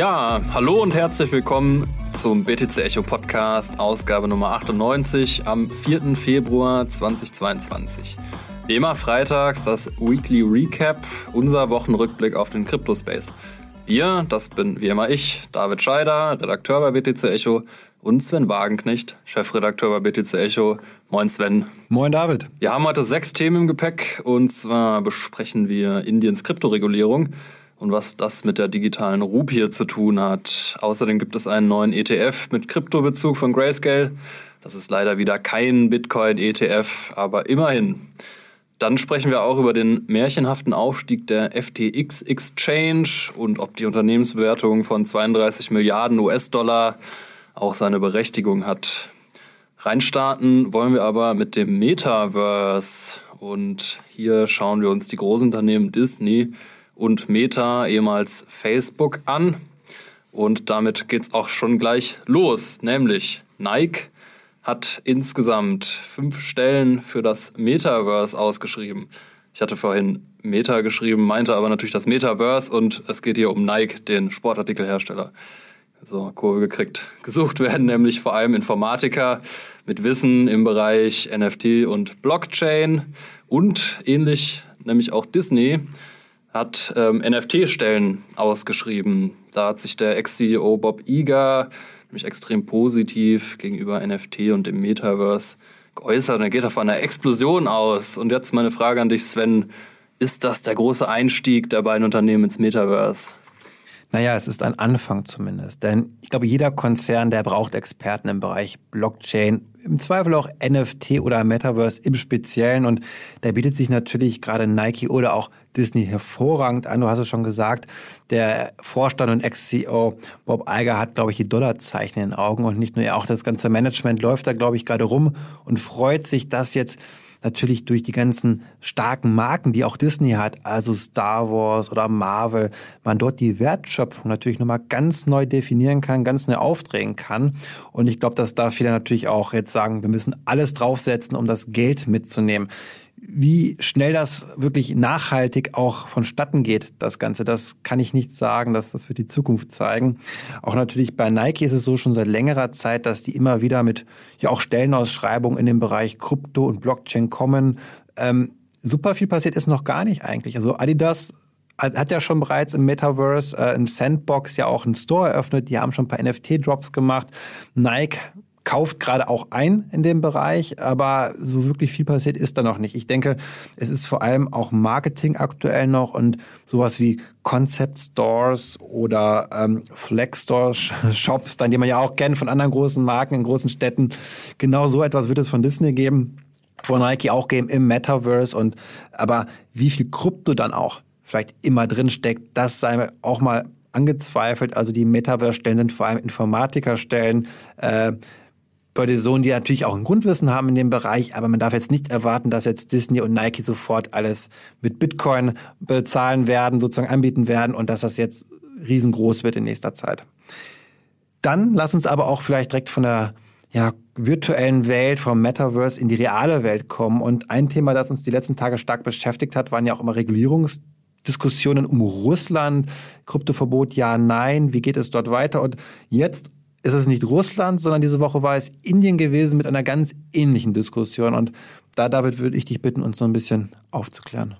Ja, hallo und herzlich willkommen zum BTC Echo Podcast, Ausgabe Nummer 98 am 4. Februar 2022. Wie immer freitags das Weekly Recap, unser Wochenrückblick auf den Crypto-Space. Wir, das bin wie immer ich, David Scheider, Redakteur bei BTC Echo und Sven Wagenknecht, Chefredakteur bei BTC Echo. Moin Sven. Moin David. Wir haben heute sechs Themen im Gepäck und zwar besprechen wir Indiens Kryptoregulierung und was das mit der digitalen Rupie zu tun hat. Außerdem gibt es einen neuen ETF mit Kryptobezug von Grayscale. Das ist leider wieder kein Bitcoin-ETF, aber immerhin. Dann sprechen wir auch über den märchenhaften Aufstieg der FTX Exchange und ob die Unternehmensbewertung von 32 Milliarden US-Dollar auch seine Berechtigung hat. Reinstarten wollen wir aber mit dem Metaverse. Und hier schauen wir uns die Großunternehmen Disney, und Meta, ehemals Facebook, an. Und damit geht es auch schon gleich los, nämlich Nike hat insgesamt fünf Stellen für das Metaverse ausgeschrieben. Ich hatte vorhin Meta geschrieben, meinte aber natürlich das Metaverse und es geht hier um Nike, den Sportartikelhersteller. So, Kurve gekriegt. Gesucht werden nämlich vor allem Informatiker mit Wissen im Bereich NFT und Blockchain und ähnlich nämlich auch Disney hat ähm, NFT-Stellen ausgeschrieben. Da hat sich der Ex-CEO Bob Iger nämlich extrem positiv gegenüber NFT und dem Metaverse geäußert. Und er geht auf einer Explosion aus. Und jetzt meine Frage an dich, Sven. Ist das der große Einstieg der beiden Unternehmen ins Metaverse? Naja, es ist ein Anfang zumindest. Denn ich glaube, jeder Konzern, der braucht Experten im Bereich Blockchain, im Zweifel auch NFT oder Metaverse im Speziellen. Und da bietet sich natürlich gerade Nike oder auch Disney hervorragend an. Du hast es schon gesagt, der Vorstand und Ex-CEO Bob Iger hat, glaube ich, die Dollarzeichen in den Augen. Und nicht nur er, auch das ganze Management läuft da, glaube ich, gerade rum und freut sich, dass jetzt natürlich durch die ganzen starken Marken, die auch Disney hat, also Star Wars oder Marvel, man dort die Wertschöpfung natürlich nochmal ganz neu definieren kann, ganz neu aufdrehen kann. Und ich glaube, dass da viele natürlich auch jetzt sagen, wir müssen alles draufsetzen, um das Geld mitzunehmen. Wie schnell das wirklich nachhaltig auch vonstatten geht, das Ganze, das kann ich nicht sagen, dass das wird die Zukunft zeigen. Auch natürlich bei Nike ist es so schon seit längerer Zeit, dass die immer wieder mit ja auch Stellenausschreibungen in dem Bereich Krypto und Blockchain kommen. Ähm, super viel passiert ist noch gar nicht eigentlich. Also Adidas hat ja schon bereits im Metaverse, äh, im Sandbox ja auch einen Store eröffnet. Die haben schon ein paar NFT-Drops gemacht. Nike kauft gerade auch ein in dem Bereich, aber so wirklich viel passiert ist da noch nicht. Ich denke, es ist vor allem auch Marketing aktuell noch und sowas wie Concept Stores oder ähm, Flex Store Shops, dann die man ja auch kennt von anderen großen Marken in großen Städten. Genau so etwas wird es von Disney geben, von Nike auch geben im Metaverse und aber wie viel Krypto dann auch vielleicht immer drin steckt, das sei auch mal angezweifelt. Also die Metaverse-Stellen sind vor allem Informatiker-Stellen. Äh, bei Sohn, die natürlich auch ein Grundwissen haben in dem Bereich, aber man darf jetzt nicht erwarten, dass jetzt Disney und Nike sofort alles mit Bitcoin bezahlen werden, sozusagen anbieten werden und dass das jetzt riesengroß wird in nächster Zeit. Dann lass uns aber auch vielleicht direkt von der ja, virtuellen Welt, vom Metaverse in die reale Welt kommen. Und ein Thema, das uns die letzten Tage stark beschäftigt hat, waren ja auch immer Regulierungsdiskussionen um Russland, Kryptoverbot, ja, nein, wie geht es dort weiter? Und jetzt ist es nicht Russland, sondern diese Woche war es Indien gewesen mit einer ganz ähnlichen Diskussion. Und da, David, würde ich dich bitten, uns so ein bisschen aufzuklären.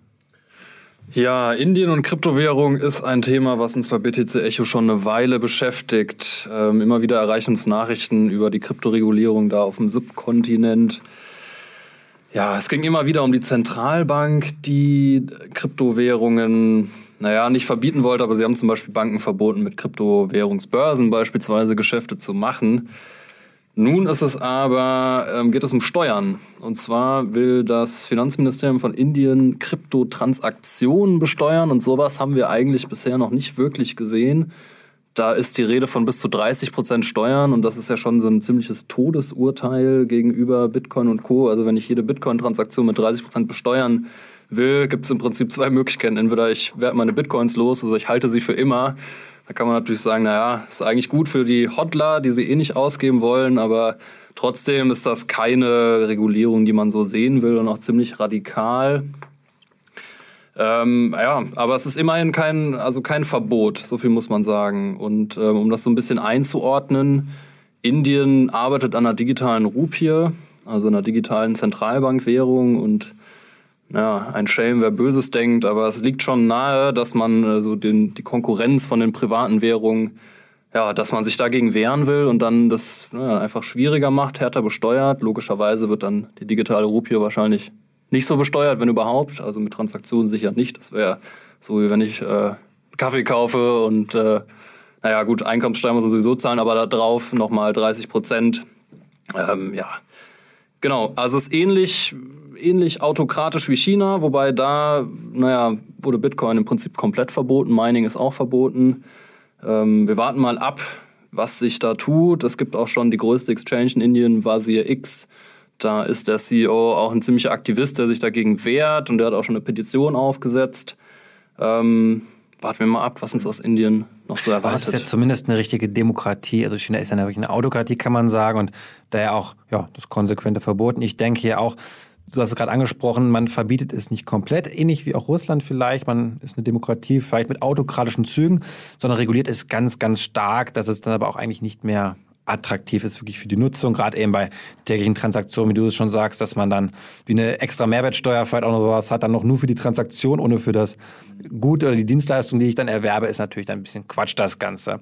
Ja, Indien und Kryptowährung ist ein Thema, was uns bei BTC Echo schon eine Weile beschäftigt. Ähm, immer wieder erreichen uns Nachrichten über die Kryptoregulierung da auf dem Subkontinent. Ja, es ging immer wieder um die Zentralbank, die Kryptowährungen naja, nicht verbieten wollte, aber sie haben zum Beispiel Banken verboten, mit Kryptowährungsbörsen beispielsweise Geschäfte zu machen. Nun ist es aber, ähm, geht es um Steuern. Und zwar will das Finanzministerium von Indien Kryptotransaktionen besteuern und sowas haben wir eigentlich bisher noch nicht wirklich gesehen. Da ist die Rede von bis zu 30 Prozent Steuern und das ist ja schon so ein ziemliches Todesurteil gegenüber Bitcoin und Co. Also wenn ich jede Bitcoin-Transaktion mit 30 Prozent besteuern will, gibt es im Prinzip zwei Möglichkeiten. Entweder ich werde meine Bitcoins los, also ich halte sie für immer. Da kann man natürlich sagen, naja, ist eigentlich gut für die Hodler, die sie eh nicht ausgeben wollen, aber trotzdem ist das keine Regulierung, die man so sehen will und auch ziemlich radikal. Ähm, ja, aber es ist immerhin kein, also kein Verbot, so viel muss man sagen. Und ähm, um das so ein bisschen einzuordnen, Indien arbeitet an einer digitalen Rupie, also einer digitalen Zentralbankwährung und ja, ein Schelm, wer Böses denkt, aber es liegt schon nahe, dass man äh, so den, die Konkurrenz von den privaten Währungen, ja, dass man sich dagegen wehren will und dann das ja, einfach schwieriger macht, härter besteuert. Logischerweise wird dann die digitale Rupie wahrscheinlich nicht so besteuert, wenn überhaupt. Also mit Transaktionen sicher nicht. Das wäre so, wie wenn ich äh, Kaffee kaufe und äh, naja, gut, Einkommenssteuer muss man sowieso zahlen, aber da drauf nochmal 30 Prozent. Ähm, ja, genau. Also es ist ähnlich, ähnlich autokratisch wie China, wobei da, naja, wurde Bitcoin im Prinzip komplett verboten. Mining ist auch verboten. Ähm, wir warten mal ab, was sich da tut. Es gibt auch schon die größte Exchange in Indien, Vasir X. Da ist der CEO auch ein ziemlicher Aktivist, der sich dagegen wehrt und der hat auch schon eine Petition aufgesetzt. Ähm, warten wir mal ab, was uns aus Indien noch so erwartet. Das ist ja zumindest eine richtige Demokratie. Also China ist ja wirklich eine Autokratie, kann man sagen. Und daher auch ja, das konsequente Verboten. Ich denke hier auch, du hast es gerade angesprochen, man verbietet es nicht komplett, ähnlich wie auch Russland vielleicht. Man ist eine Demokratie, vielleicht mit autokratischen Zügen, sondern reguliert es ganz, ganz stark, dass es dann aber auch eigentlich nicht mehr attraktiv ist wirklich für die Nutzung, gerade eben bei täglichen Transaktionen, wie du es schon sagst, dass man dann wie eine extra Mehrwertsteuer vielleicht auch noch sowas hat, dann noch nur für die Transaktion, ohne für das Gut oder die Dienstleistung, die ich dann erwerbe, ist natürlich dann ein bisschen Quatsch das Ganze.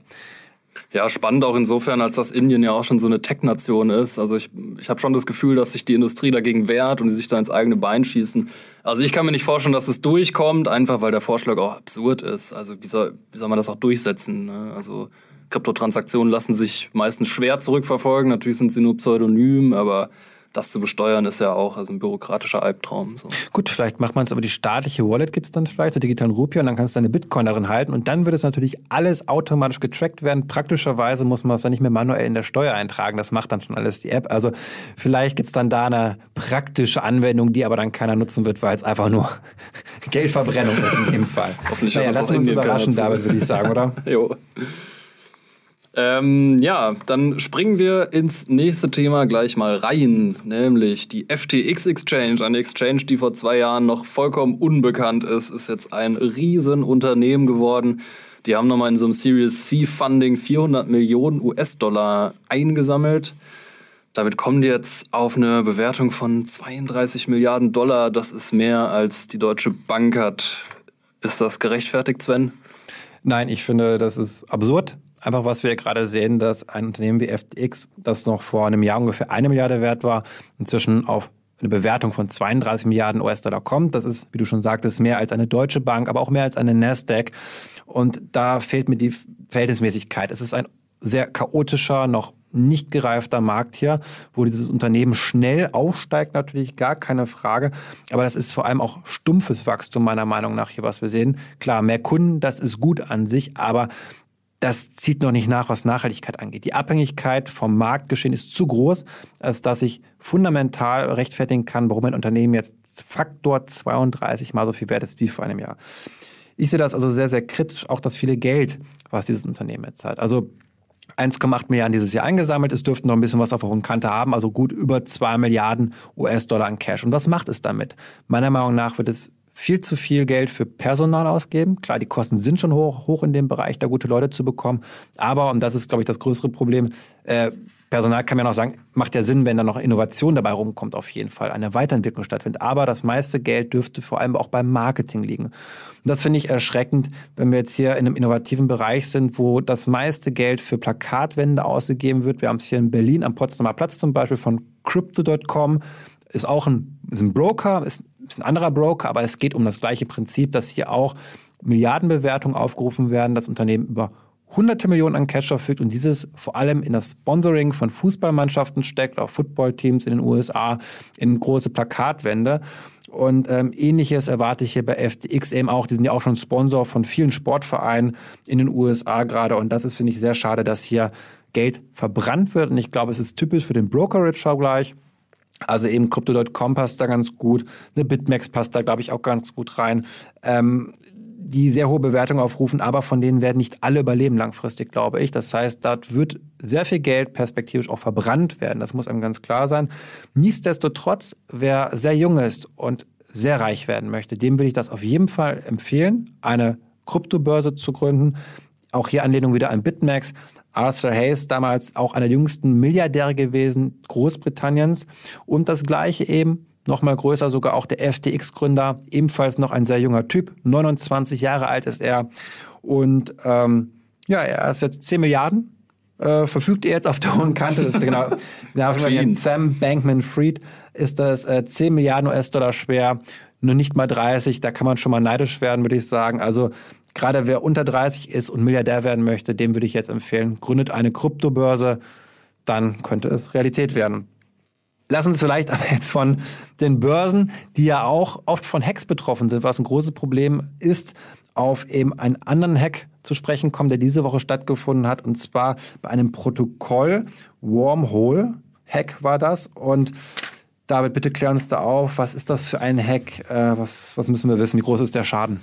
Ja, spannend auch insofern, als dass Indien ja auch schon so eine Tech-Nation ist. Also ich, ich habe schon das Gefühl, dass sich die Industrie dagegen wehrt und die sich da ins eigene Bein schießen. Also ich kann mir nicht vorstellen, dass es durchkommt, einfach weil der Vorschlag auch absurd ist. Also wie soll, wie soll man das auch durchsetzen? Ne? Also Kryptotransaktionen lassen sich meistens schwer zurückverfolgen. Natürlich sind sie nur pseudonym, aber das zu besteuern ist ja auch also ein bürokratischer Albtraum. So. Gut, vielleicht macht man es aber die staatliche Wallet gibt es dann vielleicht, zur digitalen Rupie, und dann kannst du deine Bitcoin darin halten und dann wird es natürlich alles automatisch getrackt werden. Praktischerweise muss man es dann nicht mehr manuell in der Steuer eintragen, das macht dann schon alles die App. Also vielleicht gibt es dann da eine praktische Anwendung, die aber dann keiner nutzen wird, weil es einfach nur Geldverbrennung ist in dem Fall. Hoffentlich naja, wir uns überraschen, David, würde ich sagen, oder? jo. Ähm, ja, dann springen wir ins nächste Thema gleich mal rein, nämlich die FTX Exchange, eine Exchange, die vor zwei Jahren noch vollkommen unbekannt ist, ist jetzt ein Riesenunternehmen geworden. Die haben nochmal in so einem Series C Funding 400 Millionen US-Dollar eingesammelt. Damit kommen die jetzt auf eine Bewertung von 32 Milliarden Dollar. Das ist mehr als die Deutsche Bank hat. Ist das gerechtfertigt, Sven? Nein, ich finde, das ist absurd. Einfach, was wir gerade sehen, dass ein Unternehmen wie FTX, das noch vor einem Jahr ungefähr eine Milliarde wert war, inzwischen auf eine Bewertung von 32 Milliarden US-Dollar kommt. Das ist, wie du schon sagtest, mehr als eine Deutsche Bank, aber auch mehr als eine Nasdaq. Und da fehlt mir die Verhältnismäßigkeit. Es ist ein sehr chaotischer, noch nicht gereifter Markt hier, wo dieses Unternehmen schnell aufsteigt, natürlich gar keine Frage. Aber das ist vor allem auch stumpfes Wachstum meiner Meinung nach hier, was wir sehen. Klar, mehr Kunden, das ist gut an sich, aber das zieht noch nicht nach, was Nachhaltigkeit angeht. Die Abhängigkeit vom Marktgeschehen ist zu groß, als dass ich fundamental rechtfertigen kann, warum ein Unternehmen jetzt Faktor 32 mal so viel wert ist wie vor einem Jahr. Ich sehe das also sehr, sehr kritisch, auch das viele Geld, was dieses Unternehmen jetzt hat. Also 1,8 Milliarden dieses Jahr eingesammelt. Es dürften noch ein bisschen was auf der hohen Kante haben, also gut über 2 Milliarden US-Dollar an Cash. Und was macht es damit? Meiner Meinung nach wird es viel zu viel Geld für Personal ausgeben. Klar, die Kosten sind schon hoch, hoch in dem Bereich, da gute Leute zu bekommen. Aber, und das ist, glaube ich, das größere Problem, äh, Personal kann man ja noch sagen, macht ja Sinn, wenn da noch Innovation dabei rumkommt, auf jeden Fall, eine Weiterentwicklung stattfindet. Aber das meiste Geld dürfte vor allem auch beim Marketing liegen. Und das finde ich erschreckend, wenn wir jetzt hier in einem innovativen Bereich sind, wo das meiste Geld für Plakatwände ausgegeben wird. Wir haben es hier in Berlin am Potsdamer Platz zum Beispiel von Crypto.com. Ist auch ein, ist ein Broker, ist ist ein anderer Broker, aber es geht um das gleiche Prinzip, dass hier auch Milliardenbewertungen aufgerufen werden, das Unternehmen über hunderte Millionen an Cash verfügt und dieses vor allem in das Sponsoring von Fußballmannschaften steckt, auch Footballteams in den USA, in große Plakatwände. Und ähm, ähnliches erwarte ich hier bei FTX eben auch. Die sind ja auch schon Sponsor von vielen Sportvereinen in den USA gerade. Und das ist, finde ich, sehr schade, dass hier Geld verbrannt wird. Und ich glaube, es ist typisch für den Brokerage-Vergleich. Also eben Crypto.com passt da ganz gut, eine Bitmax passt da, glaube ich, auch ganz gut rein. Ähm, die sehr hohe Bewertung aufrufen, aber von denen werden nicht alle überleben langfristig, glaube ich. Das heißt, dort wird sehr viel Geld perspektivisch auch verbrannt werden. Das muss einem ganz klar sein. Nichtsdestotrotz, wer sehr jung ist und sehr reich werden möchte, dem würde ich das auf jeden Fall empfehlen, eine Kryptobörse zu gründen. Auch hier Anlehnung wieder an BitMEX. Arthur Hayes, damals auch einer der jüngsten Milliardäre gewesen Großbritanniens. Und das gleiche eben, nochmal größer, sogar auch der FTX-Gründer, ebenfalls noch ein sehr junger Typ, 29 Jahre alt ist er. Und ähm, ja, er ist jetzt 10 Milliarden äh, verfügt er jetzt auf der hohen Kante. Das ist genau, Sam Bankman-Fried ist das äh, 10 Milliarden US-Dollar schwer, nur nicht mal 30. Da kann man schon mal neidisch werden, würde ich sagen. Also gerade wer unter 30 ist und Milliardär werden möchte, dem würde ich jetzt empfehlen, gründet eine Kryptobörse, dann könnte es Realität werden. Lass uns vielleicht aber jetzt von den Börsen, die ja auch oft von Hacks betroffen sind, was ein großes Problem ist, auf eben einen anderen Hack zu sprechen kommen, der diese Woche stattgefunden hat, und zwar bei einem Protokoll, Wormhole Hack war das. Und David, bitte klär uns da auf, was ist das für ein Hack? Äh, was, was müssen wir wissen? Wie groß ist der Schaden?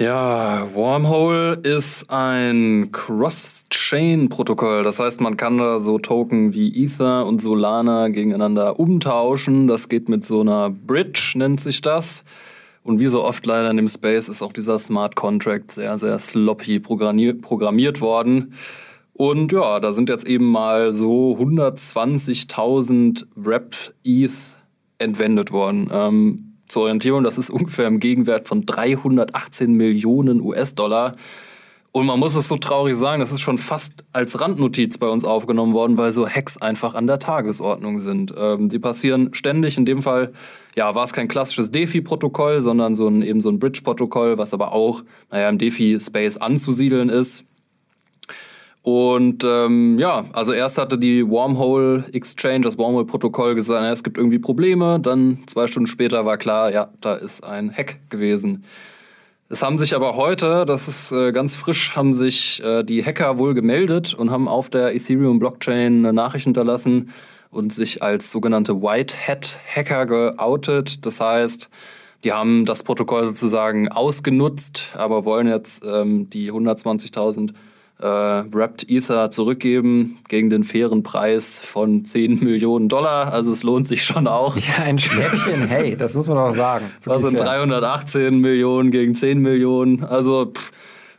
Ja, Wormhole ist ein Cross-Chain-Protokoll. Das heißt, man kann da so Token wie Ether und Solana gegeneinander umtauschen. Das geht mit so einer Bridge, nennt sich das. Und wie so oft leider in dem Space ist auch dieser Smart Contract sehr, sehr sloppy programmiert worden. Und ja, da sind jetzt eben mal so 120.000 Wrapped ETH entwendet worden. Ähm, zur Orientierung, das ist ungefähr im Gegenwert von 318 Millionen US-Dollar. Und man muss es so traurig sagen, das ist schon fast als Randnotiz bei uns aufgenommen worden, weil so Hacks einfach an der Tagesordnung sind. Ähm, die passieren ständig. In dem Fall, ja, war es kein klassisches DeFi-Protokoll, sondern so ein, eben so ein Bridge-Protokoll, was aber auch, naja, im DeFi-Space anzusiedeln ist. Und ähm, ja, also erst hatte die Wormhole Exchange, das Wormhole-Protokoll gesagt, es gibt irgendwie Probleme. Dann zwei Stunden später war klar, ja, da ist ein Hack gewesen. Es haben sich aber heute, das ist äh, ganz frisch, haben sich äh, die Hacker wohl gemeldet und haben auf der Ethereum-Blockchain eine Nachricht hinterlassen und sich als sogenannte White Hat Hacker geoutet. Das heißt, die haben das Protokoll sozusagen ausgenutzt, aber wollen jetzt ähm, die 120.000 äh, Wrapped Ether zurückgeben gegen den fairen Preis von 10 Millionen Dollar. Also es lohnt sich schon auch. Ja, ein Schnäppchen, hey, das muss man doch sagen. Was sind 318 Millionen gegen 10 Millionen? Also pff,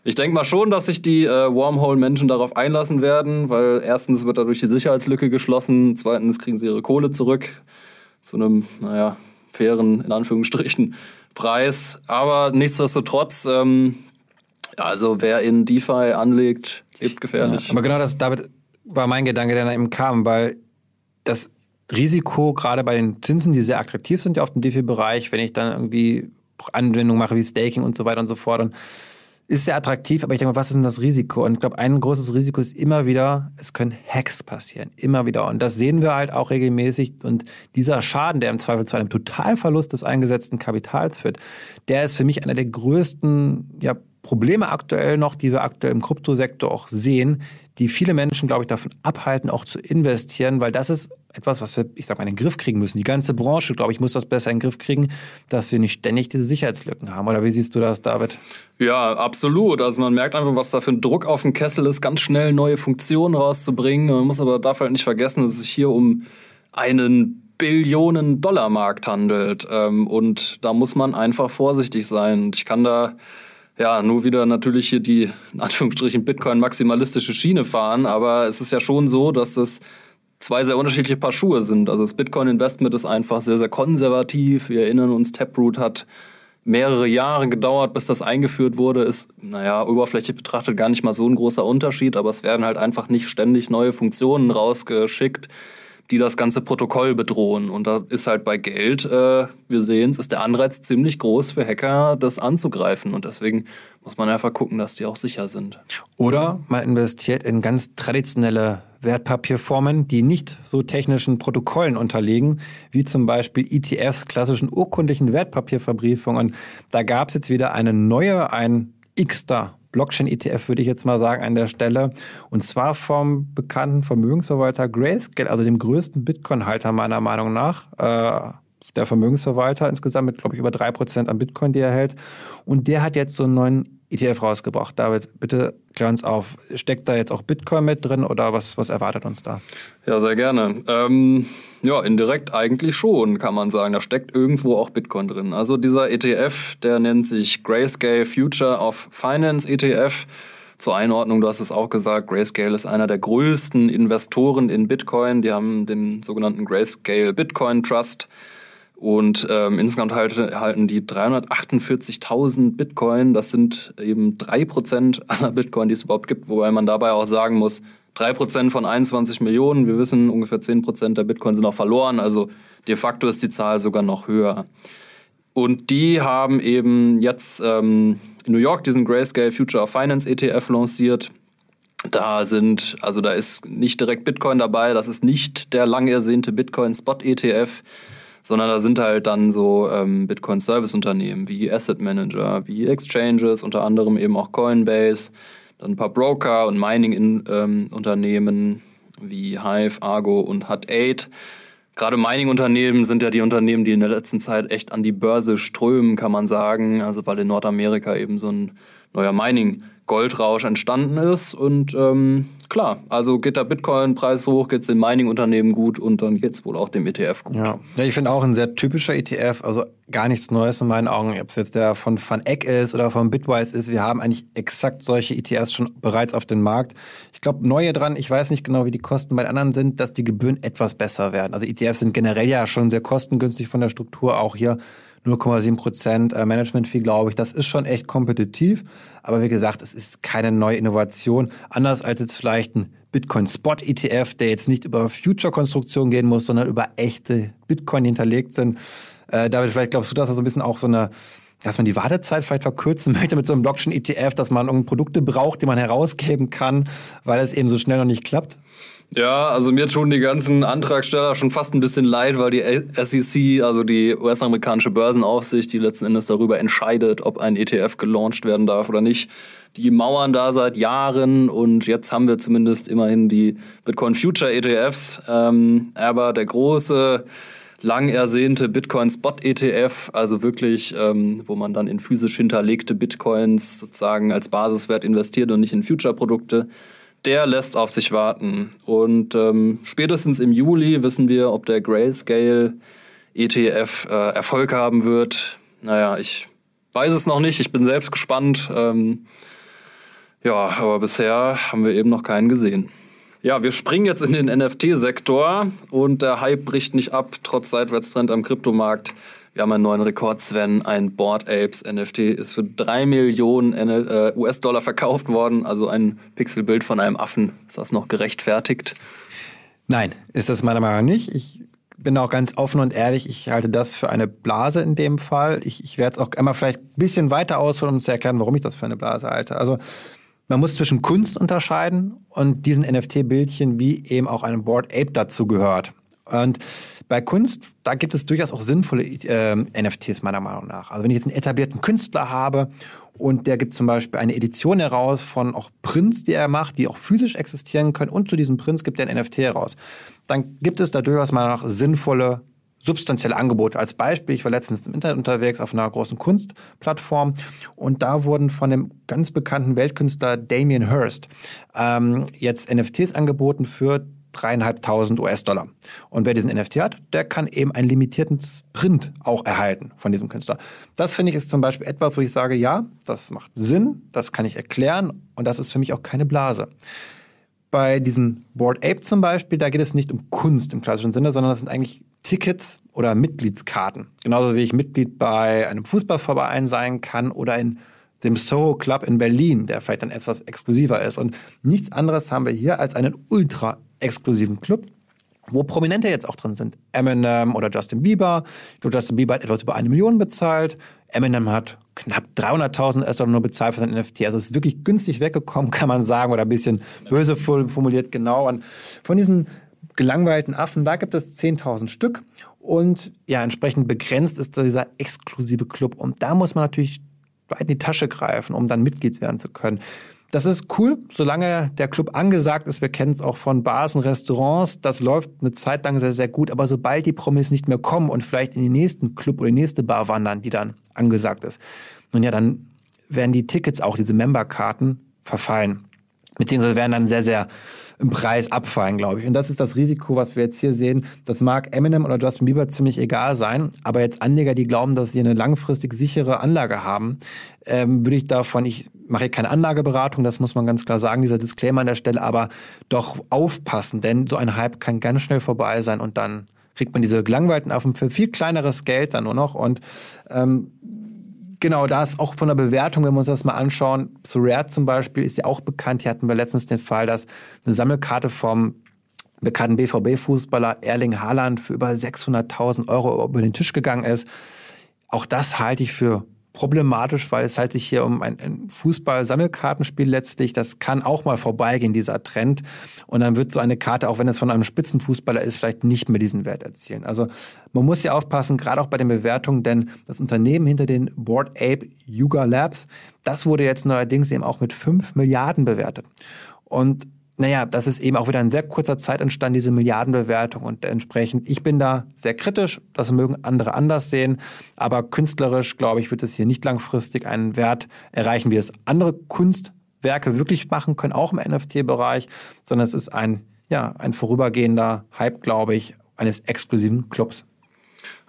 ich denke mal schon, dass sich die äh, Wormhole-Menschen darauf einlassen werden, weil erstens wird dadurch die Sicherheitslücke geschlossen, zweitens kriegen sie ihre Kohle zurück zu einem, naja, fairen, in Anführungsstrichen, Preis. Aber nichtsdestotrotz, ähm, also wer in DeFi anlegt, lebt gefährlich. Ja, aber genau das, David, war mein Gedanke, der da eben kam, weil das Risiko, gerade bei den Zinsen, die sehr attraktiv sind ja auf dem DeFi-Bereich, wenn ich dann irgendwie Anwendungen mache wie Staking und so weiter und so fort, und ist sehr attraktiv, aber ich denke mal, was ist denn das Risiko? Und ich glaube, ein großes Risiko ist immer wieder, es können Hacks passieren. Immer wieder. Und das sehen wir halt auch regelmäßig. Und dieser Schaden, der im Zweifel zu einem Totalverlust des eingesetzten Kapitals führt, der ist für mich einer der größten ja, Probleme aktuell noch, die wir aktuell im Kryptosektor auch sehen, die viele Menschen, glaube ich, davon abhalten, auch zu investieren, weil das ist etwas, was wir, ich sag mal, in den Griff kriegen müssen. Die ganze Branche, glaube ich, muss das besser in den Griff kriegen, dass wir nicht ständig diese Sicherheitslücken haben. Oder wie siehst du das, David? Ja, absolut. Also man merkt einfach, was da für ein Druck auf dem Kessel ist, ganz schnell neue Funktionen rauszubringen. Man muss aber dafür halt nicht vergessen, dass es sich hier um einen Billionen-Dollar-Markt handelt. Ähm, und da muss man einfach vorsichtig sein. Und ich kann da ja, nur wieder natürlich hier die, in Anführungsstrichen, Bitcoin-maximalistische Schiene fahren, aber es ist ja schon so, dass das zwei sehr unterschiedliche Paar Schuhe sind. Also das Bitcoin-Investment ist einfach sehr, sehr konservativ. Wir erinnern uns, Taproot hat mehrere Jahre gedauert, bis das eingeführt wurde. Ist, naja, oberflächlich betrachtet gar nicht mal so ein großer Unterschied, aber es werden halt einfach nicht ständig neue Funktionen rausgeschickt die das ganze Protokoll bedrohen. Und da ist halt bei Geld, äh, wir sehen es, ist der Anreiz ziemlich groß für Hacker, das anzugreifen. Und deswegen muss man einfach gucken, dass die auch sicher sind. Oder man investiert in ganz traditionelle Wertpapierformen, die nicht so technischen Protokollen unterliegen, wie zum Beispiel ETFs, klassischen urkundlichen Wertpapierverbriefungen. Da gab es jetzt wieder eine neue, ein Xter Blockchain-ETF, würde ich jetzt mal sagen, an der Stelle. Und zwar vom bekannten Vermögensverwalter Grayscale, also dem größten Bitcoin-Halter meiner Meinung nach. Äh, der Vermögensverwalter insgesamt mit, glaube ich, über drei Prozent an Bitcoin, die er hält. Und der hat jetzt so einen neuen ETF rausgebracht. David, bitte klär uns auf. Steckt da jetzt auch Bitcoin mit drin oder was, was erwartet uns da? Ja, sehr gerne. Ähm, ja, indirekt eigentlich schon, kann man sagen. Da steckt irgendwo auch Bitcoin drin. Also dieser ETF, der nennt sich Grayscale Future of Finance ETF. Zur Einordnung, du hast es auch gesagt, Grayscale ist einer der größten Investoren in Bitcoin. Die haben den sogenannten Grayscale Bitcoin Trust. Und ähm, insgesamt halt, halten die 348.000 Bitcoin. Das sind eben drei Prozent aller Bitcoin, die es überhaupt gibt. Wobei man dabei auch sagen muss, drei Prozent von 21 Millionen. Wir wissen, ungefähr zehn Prozent der Bitcoin sind auch verloren. Also de facto ist die Zahl sogar noch höher. Und die haben eben jetzt ähm, in New York diesen Grayscale Future of Finance ETF lanciert. Da sind, also da ist nicht direkt Bitcoin dabei, das ist nicht der lang ersehnte Bitcoin Spot ETF, sondern da sind halt dann so ähm, Bitcoin-Service-Unternehmen wie Asset Manager, wie Exchanges, unter anderem eben auch Coinbase, dann ein paar Broker und Mining-Unternehmen ähm, wie Hive, Argo und Hut8 Gerade Mining-Unternehmen sind ja die Unternehmen, die in der letzten Zeit echt an die Börse strömen, kann man sagen. Also weil in Nordamerika eben so ein neuer Mining-Goldrausch entstanden ist. Und ähm, klar, also geht der Bitcoin-Preis hoch, geht es den Mining-Unternehmen gut und dann geht es wohl auch dem ETF gut. Ja, ja ich finde auch ein sehr typischer ETF, also gar nichts Neues in meinen Augen, ob es jetzt der von Van Eck ist oder von Bitwise ist. Wir haben eigentlich exakt solche ETFs schon bereits auf dem Markt. Ich glaube, neue dran, ich weiß nicht genau, wie die Kosten bei den anderen sind, dass die Gebühren etwas besser werden. Also ETFs sind generell ja schon sehr kostengünstig von der Struktur, auch hier 0,7 Prozent äh, Management-Fee, glaube ich. Das ist schon echt kompetitiv. Aber wie gesagt, es ist keine neue Innovation. Anders als jetzt vielleicht ein Bitcoin-Spot-ETF, der jetzt nicht über Future-Konstruktion gehen muss, sondern über echte Bitcoin, hinterlegt sind. Äh, David, vielleicht glaubst du, dass er so ein bisschen auch so eine dass man die Wartezeit vielleicht verkürzen möchte mit so einem Blockchain-ETF, dass man Produkte braucht, die man herausgeben kann, weil es eben so schnell noch nicht klappt? Ja, also mir tun die ganzen Antragsteller schon fast ein bisschen leid, weil die SEC, also die US-amerikanische Börsenaufsicht, die letzten Endes darüber entscheidet, ob ein ETF gelauncht werden darf oder nicht. Die mauern da seit Jahren und jetzt haben wir zumindest immerhin die Bitcoin Future ETFs. Ähm, aber der große, lang ersehnte Bitcoin Spot ETF, also wirklich, ähm, wo man dann in physisch hinterlegte Bitcoins sozusagen als Basiswert investiert und nicht in Future-Produkte, der lässt auf sich warten. Und ähm, spätestens im Juli wissen wir, ob der Grayscale ETF äh, Erfolg haben wird. Naja, ich weiß es noch nicht. Ich bin selbst gespannt. Ähm, ja, aber bisher haben wir eben noch keinen gesehen. Ja, wir springen jetzt in den NFT-Sektor und der Hype bricht nicht ab, trotz Seitwärtstrend am Kryptomarkt. Wir haben einen neuen Rekord, Sven. Ein Board Apes NFT ist für drei Millionen äh, US-Dollar verkauft worden. Also ein Pixelbild von einem Affen. Ist das noch gerechtfertigt? Nein, ist das meiner Meinung nach nicht. Ich bin auch ganz offen und ehrlich. Ich halte das für eine Blase in dem Fall. Ich, ich werde es auch einmal vielleicht ein bisschen weiter ausholen, um zu erklären, warum ich das für eine Blase halte. Also man muss zwischen Kunst unterscheiden und diesen NFT-Bildchen, wie eben auch einem Board Ape dazu gehört. Und bei Kunst, da gibt es durchaus auch sinnvolle äh, NFTs meiner Meinung nach. Also wenn ich jetzt einen etablierten Künstler habe und der gibt zum Beispiel eine Edition heraus von auch Prints, die er macht, die auch physisch existieren können und zu diesem Prints gibt er ein NFT heraus, dann gibt es da durchaus meiner Meinung nach sinnvolle substanzielle Angebote. Als Beispiel, ich war letztens im Internet unterwegs auf einer großen Kunstplattform und da wurden von dem ganz bekannten Weltkünstler Damien Hirst ähm, jetzt NFTs angeboten für dreieinhalbtausend US-Dollar. Und wer diesen NFT hat, der kann eben einen limitierten Sprint auch erhalten von diesem Künstler. Das finde ich ist zum Beispiel etwas, wo ich sage, ja, das macht Sinn, das kann ich erklären und das ist für mich auch keine Blase. Bei diesem Board Ape zum Beispiel, da geht es nicht um Kunst im klassischen Sinne, sondern das sind eigentlich Tickets oder Mitgliedskarten. Genauso wie ich Mitglied bei einem Fußballverein sein kann oder in dem Soho Club in Berlin, der vielleicht dann etwas exklusiver ist. Und nichts anderes haben wir hier als einen ultra exklusiven Club, wo Prominente jetzt auch drin sind. Eminem oder Justin Bieber. Ich glaube, Justin Bieber hat etwas über eine Million bezahlt. Eminem hat knapp 300.000 US-Dollar nur bezahlt für sein NFT. Also es ist wirklich günstig weggekommen, kann man sagen, oder ein bisschen böse formuliert, genau. Und von diesen gelangweilten Affen, da gibt es 10.000 Stück. Und ja, entsprechend begrenzt ist dieser exklusive Club. Und da muss man natürlich weit in die Tasche greifen, um dann Mitglied werden zu können. Das ist cool, solange der Club angesagt ist. Wir kennen es auch von Bars und Restaurants. Das läuft eine Zeit lang sehr, sehr gut. Aber sobald die Promis nicht mehr kommen und vielleicht in den nächsten Club oder die nächste Bar wandern, die dann angesagt ist, nun ja, dann werden die Tickets, auch diese Memberkarten, verfallen. Beziehungsweise werden dann sehr, sehr im Preis abfallen, glaube ich. Und das ist das Risiko, was wir jetzt hier sehen. Das mag Eminem oder Justin Bieber ziemlich egal sein, aber jetzt Anleger, die glauben, dass sie eine langfristig sichere Anlage haben, ähm, würde ich davon, ich mache hier keine Anlageberatung, das muss man ganz klar sagen, dieser Disclaimer an der Stelle, aber doch aufpassen, denn so ein Hype kann ganz schnell vorbei sein und dann kriegt man diese gelangweilten Affen für viel kleineres Geld dann nur noch und ähm, Genau, da ist auch von der Bewertung, wenn wir uns das mal anschauen, zu Rare zum Beispiel ist ja auch bekannt, hier hatten wir letztens den Fall, dass eine Sammelkarte vom bekannten BVB-Fußballer Erling Haaland für über 600.000 Euro über den Tisch gegangen ist. Auch das halte ich für problematisch, weil es halt sich hier um ein, ein Fußball-Sammelkartenspiel letztlich, das kann auch mal vorbeigehen, dieser Trend. Und dann wird so eine Karte, auch wenn es von einem Spitzenfußballer ist, vielleicht nicht mehr diesen Wert erzielen. Also man muss ja aufpassen, gerade auch bei den Bewertungen, denn das Unternehmen hinter den Board Ape Yuga Labs, das wurde jetzt neuerdings eben auch mit 5 Milliarden bewertet. Und naja, das ist eben auch wieder in sehr kurzer Zeit entstanden, diese Milliardenbewertung. Und entsprechend, ich bin da sehr kritisch. Das mögen andere anders sehen. Aber künstlerisch, glaube ich, wird es hier nicht langfristig einen Wert erreichen, wie es andere Kunstwerke wirklich machen können, auch im NFT-Bereich, sondern es ist ein, ja, ein vorübergehender Hype, glaube ich, eines exklusiven Clubs.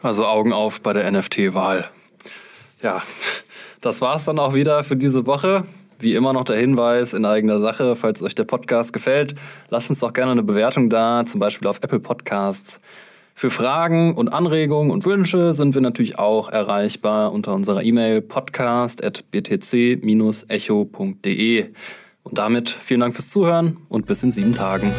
Also Augen auf bei der NFT-Wahl. Ja, das war's dann auch wieder für diese Woche. Wie immer noch der Hinweis in eigener Sache, falls euch der Podcast gefällt, lasst uns doch gerne eine Bewertung da, zum Beispiel auf Apple Podcasts. Für Fragen und Anregungen und Wünsche sind wir natürlich auch erreichbar unter unserer E-Mail podcast.btc-echo.de. Und damit vielen Dank fürs Zuhören und bis in sieben Tagen.